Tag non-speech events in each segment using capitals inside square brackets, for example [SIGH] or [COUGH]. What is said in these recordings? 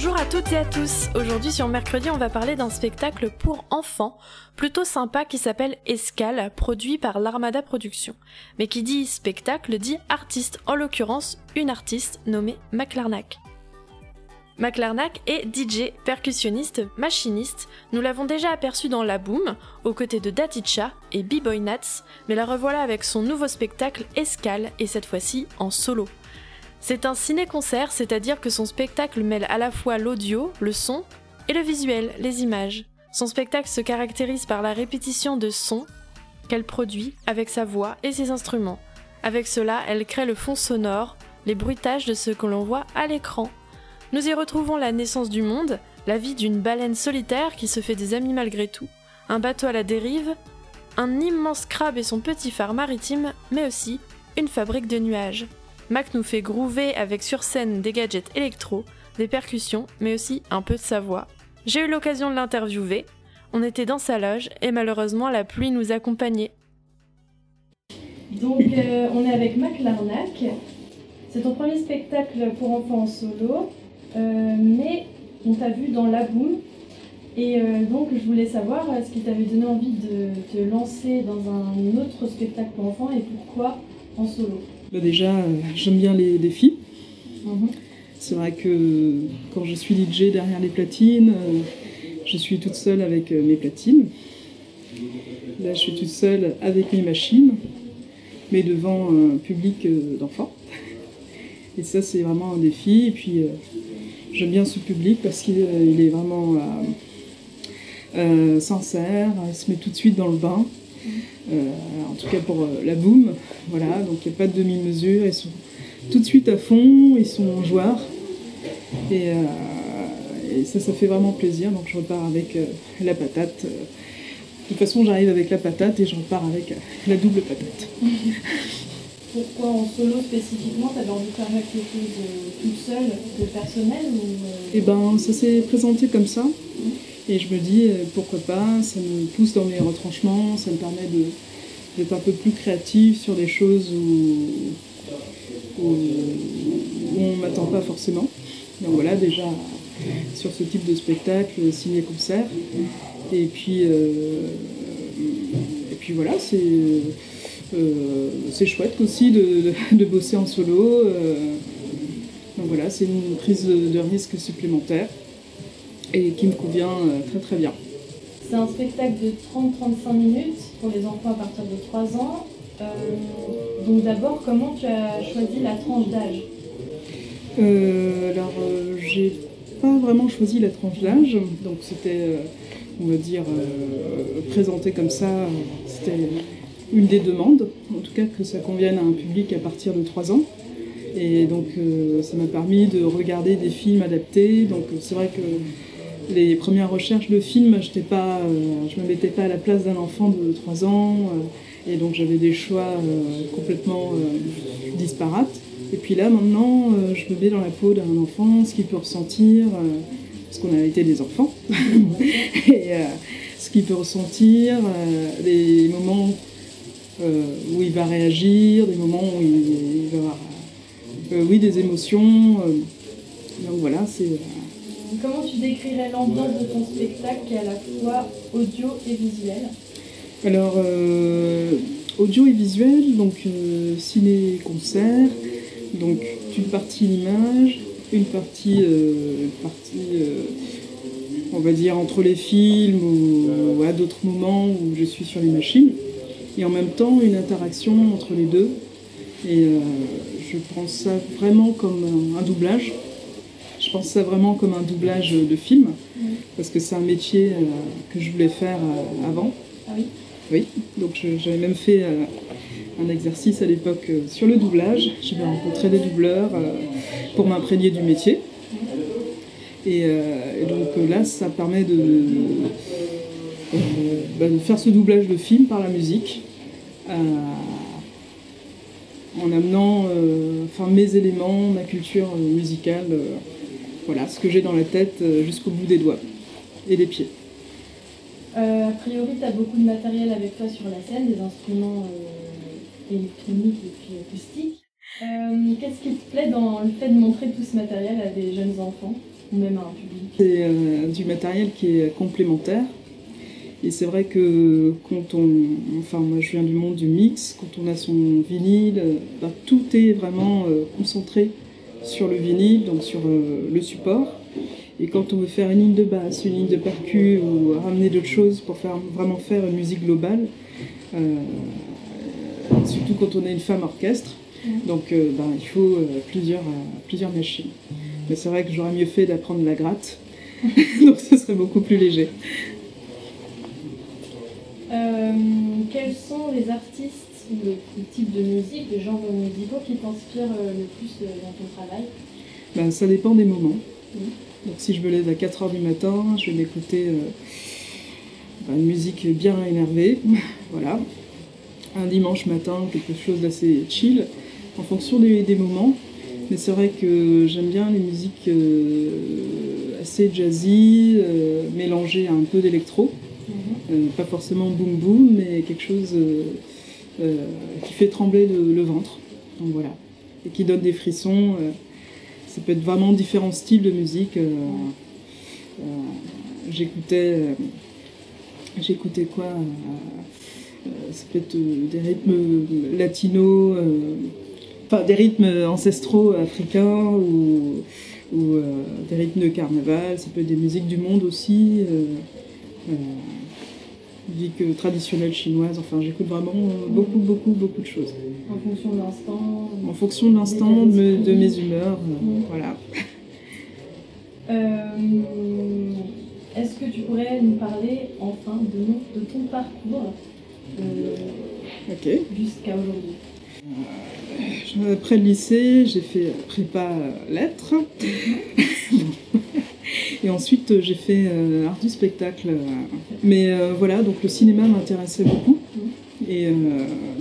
Bonjour à toutes et à tous. Aujourd'hui sur Mercredi, on va parler d'un spectacle pour enfants plutôt sympa qui s'appelle Escale, produit par l'Armada Productions. Mais qui dit spectacle dit artiste, en l'occurrence une artiste nommée McLarnack. McLarnack est DJ, percussionniste, machiniste. Nous l'avons déjà aperçu dans La Boom, aux côtés de Daticha et B-Boy Nats, mais la revoilà avec son nouveau spectacle Escale, et cette fois-ci en solo. C'est un ciné-concert, c'est-à-dire que son spectacle mêle à la fois l'audio, le son, et le visuel, les images. Son spectacle se caractérise par la répétition de sons qu'elle produit avec sa voix et ses instruments. Avec cela, elle crée le fond sonore, les bruitages de ce que l'on voit à l'écran. Nous y retrouvons la naissance du monde, la vie d'une baleine solitaire qui se fait des amis malgré tout, un bateau à la dérive, un immense crabe et son petit phare maritime, mais aussi une fabrique de nuages. Mac nous fait groover avec sur scène des gadgets électro, des percussions, mais aussi un peu de sa voix. J'ai eu l'occasion de l'interviewer. On était dans sa loge et malheureusement la pluie nous accompagnait. Donc euh, on est avec Mac Larnac. C'est ton premier spectacle pour enfants en solo, euh, mais on t'a vu dans La Boom. Et euh, donc je voulais savoir ce qui t'avait donné envie de te lancer dans un autre spectacle pour enfants et pourquoi en solo? Bah déjà, euh, j'aime bien les défis. C'est vrai que quand je suis DJ derrière les platines, euh, je suis toute seule avec euh, mes platines. Là, je suis toute seule avec mes machines, mais devant un public d'enfants. Et ça, c'est vraiment un défi. Et puis, j'aime bien ce public parce qu'il est vraiment sincère, il se met tout de suite dans le bain. En tout cas pour la boom, voilà, donc il n'y a pas de demi-mesure, ils sont tout de suite à fond, ils sont joueurs. Et, euh, et, ça, ça fait vraiment plaisir. Donc je repars avec euh, la patate. De toute façon, j'arrive avec la patate et je repars avec euh, la double patate. [LAUGHS] Pourquoi en solo spécifiquement T'avais envie de faire quelque chose toute seule, de personnel ou... Eh ben, ça s'est présenté comme ça. Et je me dis, pourquoi pas, ça me pousse dans mes retranchements, ça me permet d'être un peu plus créatif sur des choses où, on ne m'attend pas forcément. Donc voilà, déjà sur ce type de spectacle, ciné-concert. Et puis, euh, et puis voilà, c'est euh, c'est chouette aussi de, de, bosser en solo. Euh, donc voilà, c'est une prise de risque supplémentaire et qui me convient très très bien. C'est un spectacle de 30-35 minutes pour les enfants à partir de 3 ans. Euh, donc d'abord, comment tu as choisi la tranche d'âge? Euh, Alors, euh, j'ai pas vraiment choisi la tranche d'âge. Donc c'était, on va dire, présenté comme ça. C'était une des demandes, en tout cas que ça convienne à un public à partir de 3 ans. Et donc ça m'a permis de regarder des films adaptés. Donc c'est vrai que les premières recherches de films, je ne me mettais pas à la place d'un enfant de 3 ans, euh, et donc j'avais des choix euh, complètement euh, disparates. Et puis là, maintenant, je me mets dans la peau d'un enfant, ce qu'il peut ressentir, parce qu'on a été des enfants, [LAUGHS] et ce qu'il peut ressentir, des moments où il va réagir, des moments où il, va avoir oui, des émotions. donc voilà, c'est Comment tu décrirais l'ambiance de ton spectacle qui est à la fois audio et visuel Alors, euh, audio et visuel, donc euh, ciné-concert, donc une partie image, une partie, euh, partie on va dire, entre les films ou, à d'autres moments où je suis sur les machines, et en même temps une interaction entre les deux. Et je pense ça vraiment comme un doublage je pense ça vraiment comme un doublage de film, parce que c'est un métier euh, que je voulais faire euh, avant. Ah oui. Oui, donc j'avais même fait un exercice à l'époque sur le doublage. J'avais rencontré des doubleurs pour m'imprégner du métier. Et, donc là, ça permet de, bah, de, faire ce doublage de film par la musique en amenant euh, enfin, mes éléments, ma culture euh, musicale, euh, voilà, ce que j'ai dans la tête jusqu'au bout des doigts et des pieds. a priori, tu as beaucoup de matériel avec toi sur la scène, des instruments électroniques et puis acoustiques. Qu'est-ce qui te plaît dans le fait de montrer tout ce matériel à des jeunes enfants ou même à un public? C'est du matériel qui est complémentaire et c'est vrai que quand on. Enfin, moi je viens du monde du mix, quand on a son vinyle, bah, tout est vraiment euh, concentré sur le vinyle, donc sur euh, le support. Et quand on veut faire une ligne de basse, une ligne de percu ou ramener d'autres choses pour faire, vraiment faire une musique globale, euh, surtout quand on est une femme orchestre, donc bah, il faut plusieurs, machines. Mais c'est vrai que j'aurais mieux fait d'apprendre la gratte, [LAUGHS] donc ce serait beaucoup plus léger. Euh, quels sont les artistes le, type de musique, les genres musicaux qui t'inspirent euh, le plus euh, dans ton travail ben, Ça dépend des moments. Donc si je me lève à 4h du matin, je vais m'écouter ben, une musique bien énervée. [LAUGHS] voilà. Un dimanche matin, quelque chose d'assez chill, en fonction des, moments. Mais c'est vrai que j'aime bien les musiques assez jazzy, mélangées à un peu d'électro. Euh, pas forcément boum boum, mais quelque chose euh, euh, qui fait trembler le, ventre. Donc voilà. Et qui donne des frissons. ça peut être vraiment différents styles de musique. j'écoutais. j'écoutais quoi Ça peut être des rythmes latinos enfin des rythmes ancestraux africains ou, des rythmes de carnaval, ça peut être des musiques du monde aussi musique traditionnelle chinoise. Enfin, j'écoute vraiment beaucoup, beaucoup, beaucoup de choses. En fonction de l'instant En fonction de l'instant, de, mes humeurs. Euh. Voilà. Euh, est-ce que tu pourrais nous parler enfin de, de ton parcours euh, jusqu'à aujourd'hui? Après le lycée, j'ai fait prépa lettres. [LAUGHS] Et ensuite, euh, j'ai fait euh, art du spectacle. Euh, mais voilà, donc le cinéma m'intéressait beaucoup. Et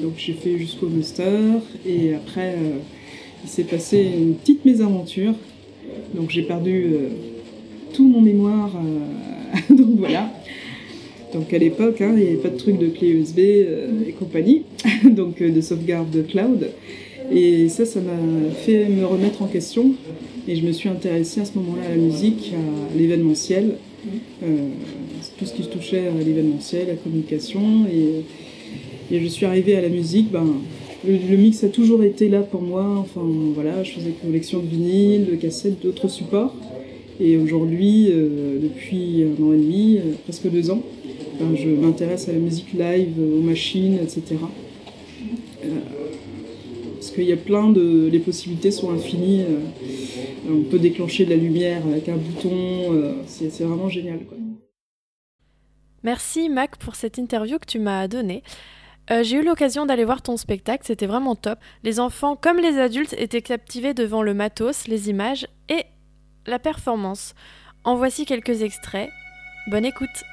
donc j'ai fait jusqu'au master. Et après, il s'est passé une petite mésaventure. Donc j'ai perdu tout mon mémoire. [LAUGHS] donc voilà. Donc à l'époque, hein, il n'y avait pas de truc de clé USB et compagnie, [LAUGHS] donc de sauvegarde de cloud. Et ça, ça m'a fait me remettre en question. Et je me suis intéressée à ce moment-là à la musique, à l'événementiel, euh, tout ce qui touchait à l'événementiel, à la communication. Et, je suis arrivée à la musique. Ben, le, mix a toujours été là pour moi. Enfin voilà, je faisais collection de vinyles, de cassettes, d'autres supports. Et aujourd'hui, euh, depuis un an et demi, euh, presque deux ans, ben, je m'intéresse à la musique live, aux machines, etc. qu'il y a plein de. Les possibilités sont infinies. On peut déclencher de la lumière avec un bouton, euh, c'est vraiment génial. Merci Mac pour cette interview que tu m'as donnée. Euh, j'ai eu l'occasion d'aller voir ton spectacle, c'était vraiment top. Les enfants comme les adultes étaient captivés devant le matos, les images et la performance. En voici quelques extraits. Bonne écoute.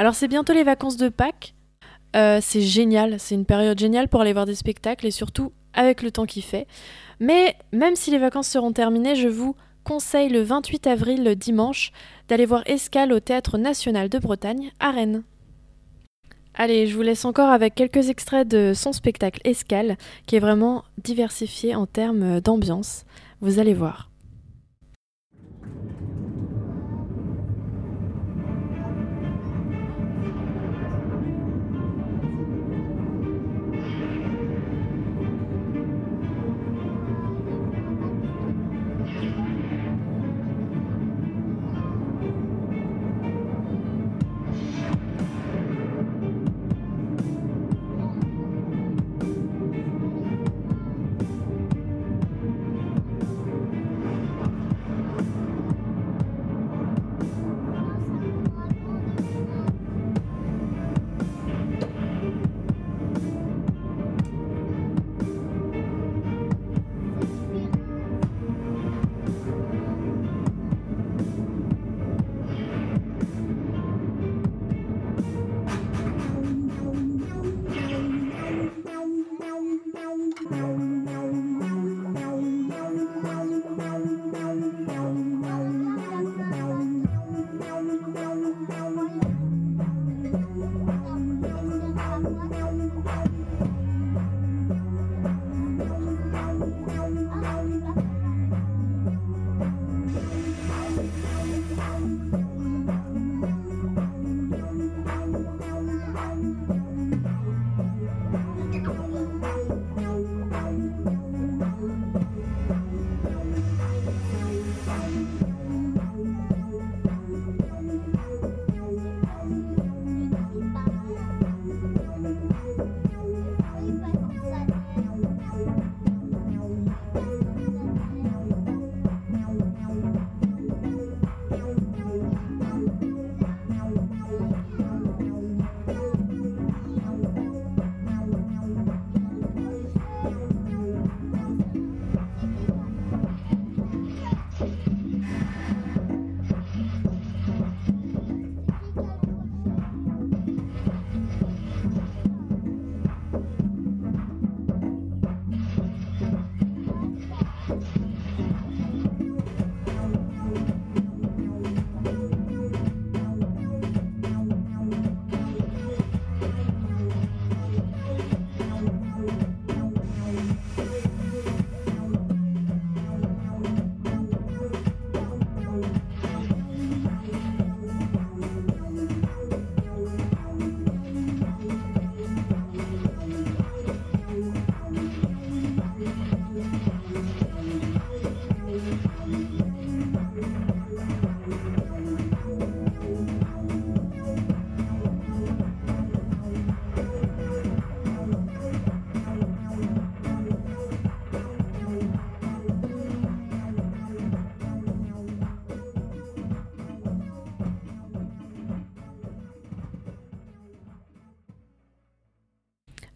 Alors c'est bientôt les vacances de Pâques. Euh, c'est génial, c'est une période géniale pour aller voir des spectacles et surtout avec le temps qui fait. Mais même si les vacances seront terminées, je vous conseille le 28 avril, dimanche, d'aller voir Escale au Théâtre National de Bretagne à Rennes. Allez, je vous laisse encore avec quelques extraits de son spectacle Escale, qui est vraiment diversifié en termes d'ambiance. Vous allez voir.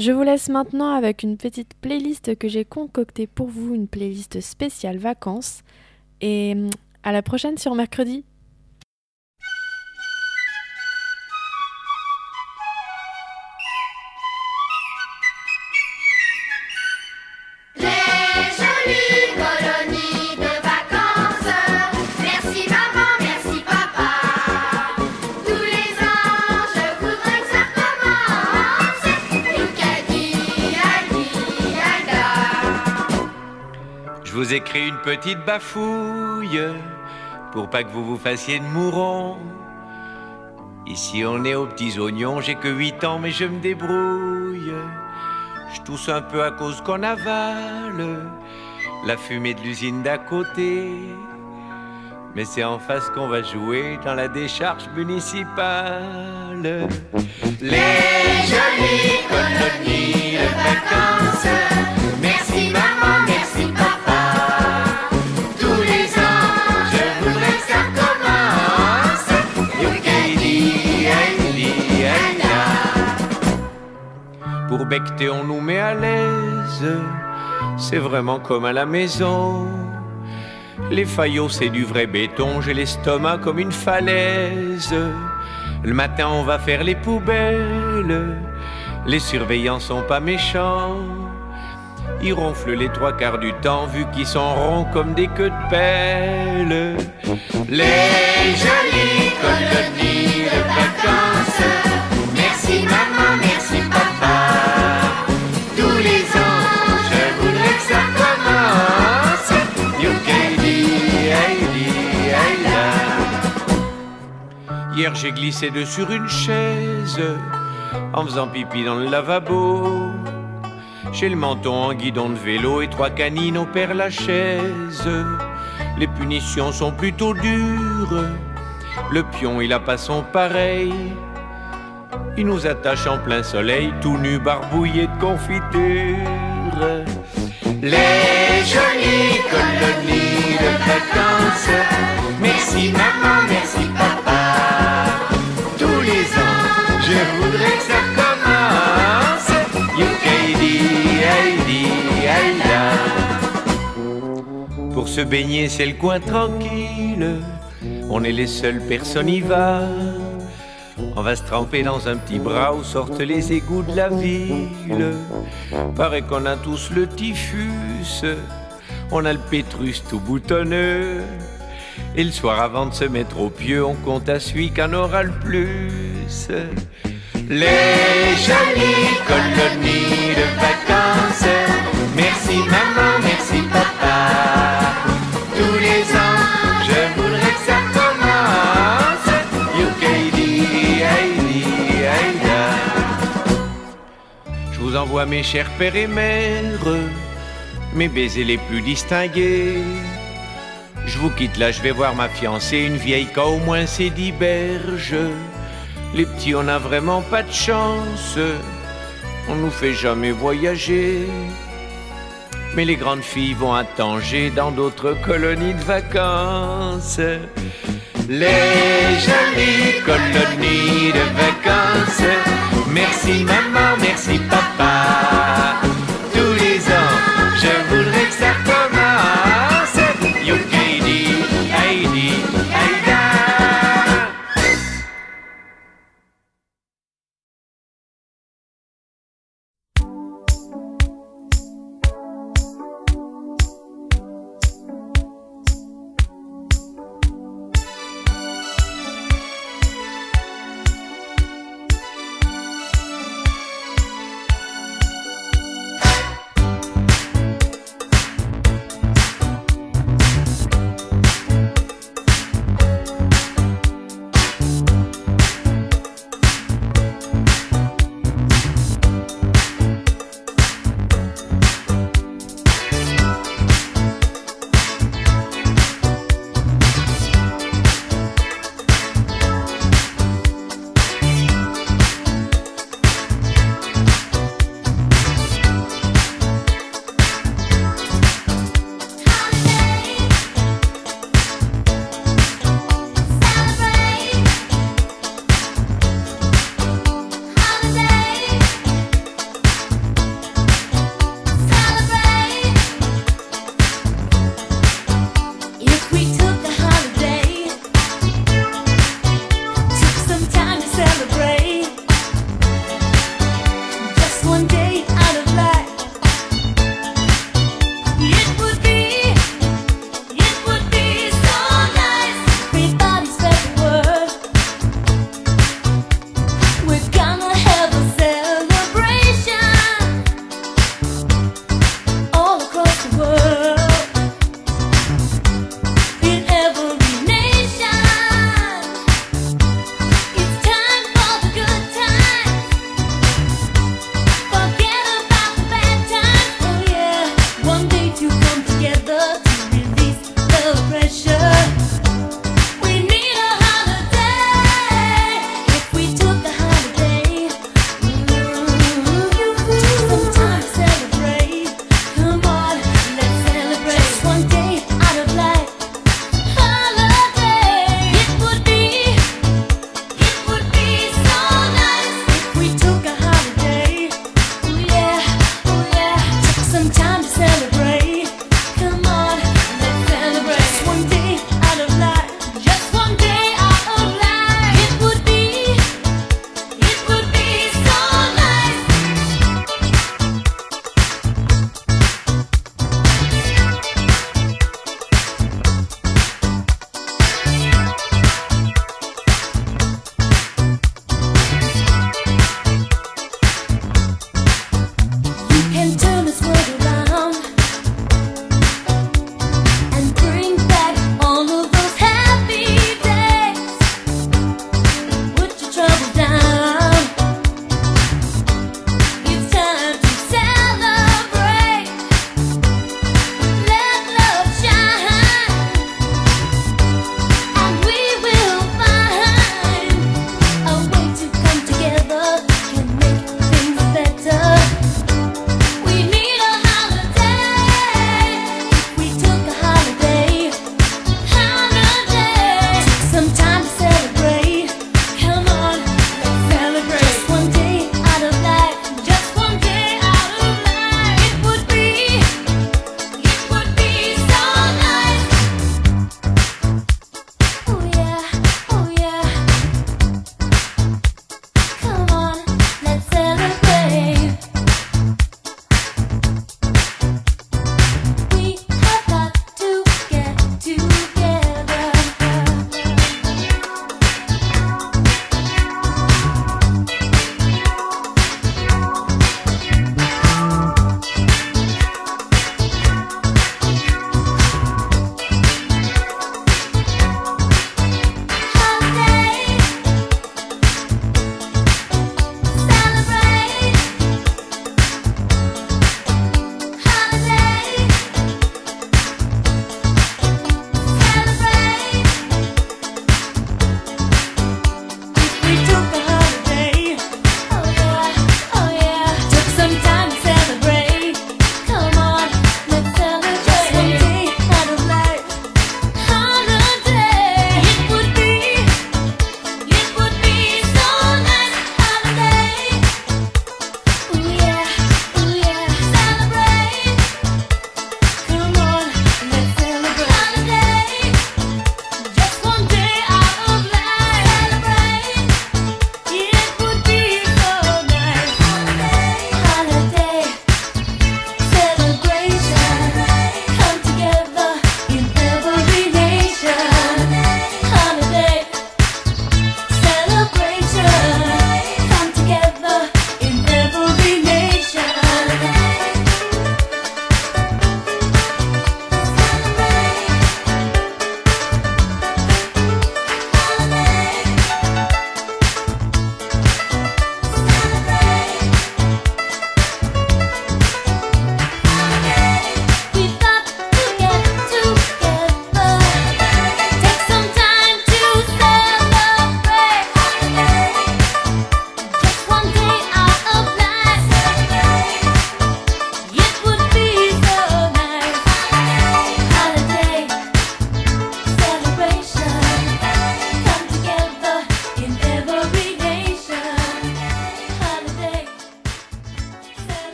Je vous laisse maintenant avec une petite playlist que j'ai concoctée pour vous, une playlist spéciale vacances. Et hum, à la prochaine sur mercredi. Une petite bafouille pour pas que vous vous fassiez de mourons. Ici on est aux petits oignons, j'ai que 8 ans mais je me débrouille. Je tousse un peu à cause qu'on avale la fumée de l'usine d'à côté. Mais c'est en face qu'on va jouer dans la décharge municipale. Les jolies colonies de vacances. On nous met à l'aise. C'est vraiment comme à la maison. Les faillots, c'est du vrai béton. J'ai l'estomac comme une falaise. Le matin, on va faire les poubelles. Les surveillants sont pas méchants. Ils ronflent les trois quarts du temps, vu qu'ils sont ronds comme des queues de pelle. Les jolies colonies de vacances. Hier, j'ai glissé de sur une chaise en faisant pipi dans le lavabo. J'ai le menton en guidon de vélo et trois canines au père lachaise. Les punitions sont plutôt dures. Le pion, il a pas son pareil. Il nous attache en plein soleil, tout nu, barbouillé de confiture. Les jolies colonies de vacances. Merci maman, je voudrais que ça commence. Youkaidi, Heidi, Aïda. Pour se baigner, c'est le coin tranquille. On est les seules personnes y va. On va se tremper dans un petit bras où sortent les égouts de la ville. Paraît qu'on a tous le typhus, on a le pétrus tout boutonneux. Et le soir avant de se mettre au pieu, on compte à celui qu'en aura le plus. Les jolies colonies de vacances. Merci maman, merci papa. Tous les ans, je voudrais que ça commence. Youkaidi, Heidi, Aïda. Je vous envoie mes chers pères et mères, mes baisers les plus distingués. Je vous quitte là, je vais voir ma fiancée, une vieille qu'a au moins c'est dix berges. Les petits, on n'a vraiment pas de chance, on nous fait jamais voyager. Mais les grandes filles vont à Tanger dans d'autres colonies de vacances. Les jolies colonies de vacances. Merci maman, merci papa.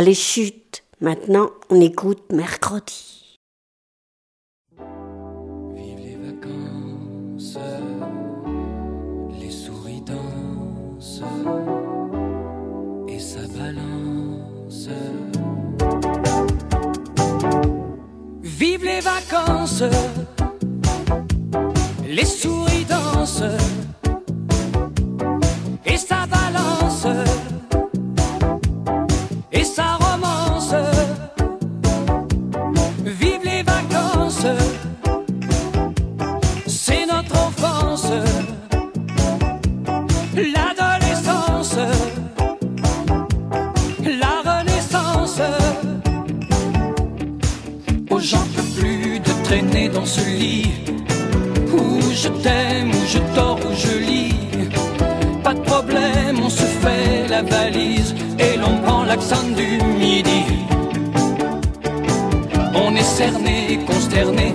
Allez, chute. Maintenant, on écoute mercredi. Vive les vacances, les souris dansent et ça balance. Vive les vacances, les souris dansent l'adolescence, la renaissance. Oh, j'en peux plus de traîner dans ce lit où je t'aime, où je dors, où je lis. Pas de problème, on se fait la valise et l'on prend l'accent du midi. On est cerné, consterné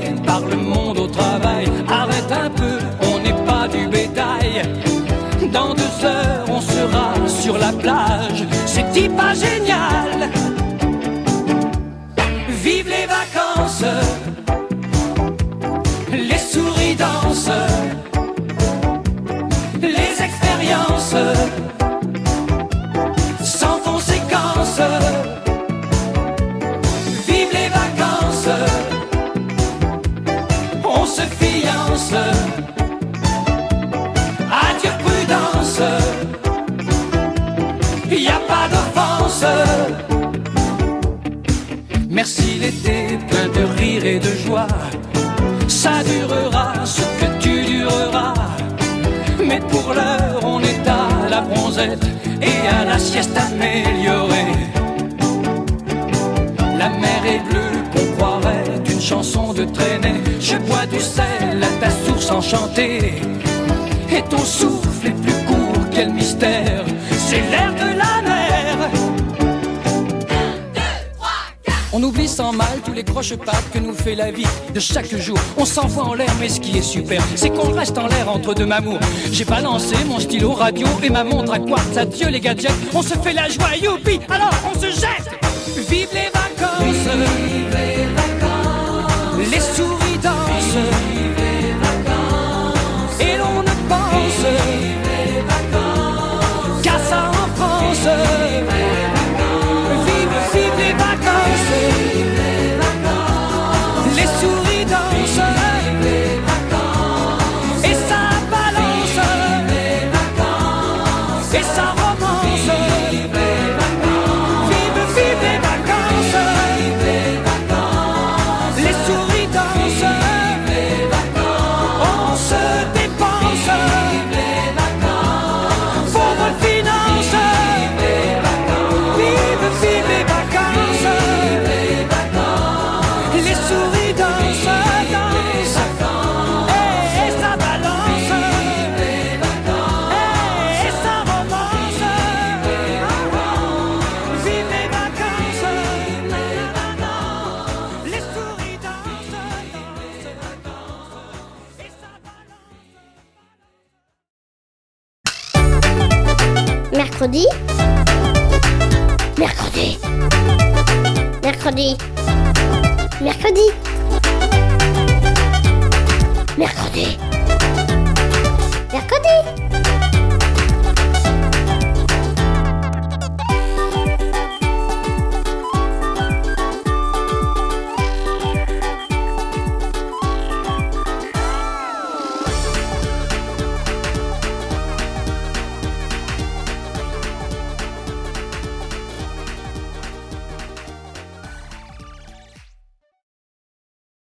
sur la plage. C'est pas génial. Vive les vacances. Merci l'été, plein de rire et de joie. Ça durera ce que tu dureras. Mais pour l'heure, on est à la bronzette et à la sieste améliorée. La mer est bleue, qu'on croirait une chanson de traînée. Je bois du sel à ta source enchantée. Et ton souffle est plus court, quel mystère. C'est l'air de On oublie sans mal tous les croche-pattes que nous fait la vie de chaque jour. On s'envoie en l'air, mais ce qui est super, c'est qu'on reste en l'air entre deux mamours. J'ai balancé mon stylo radio et ma montre à quartz. Adieu les gadgets, on se fait la joie, youpi, alors on se jette. Vive les vacances, Mercredi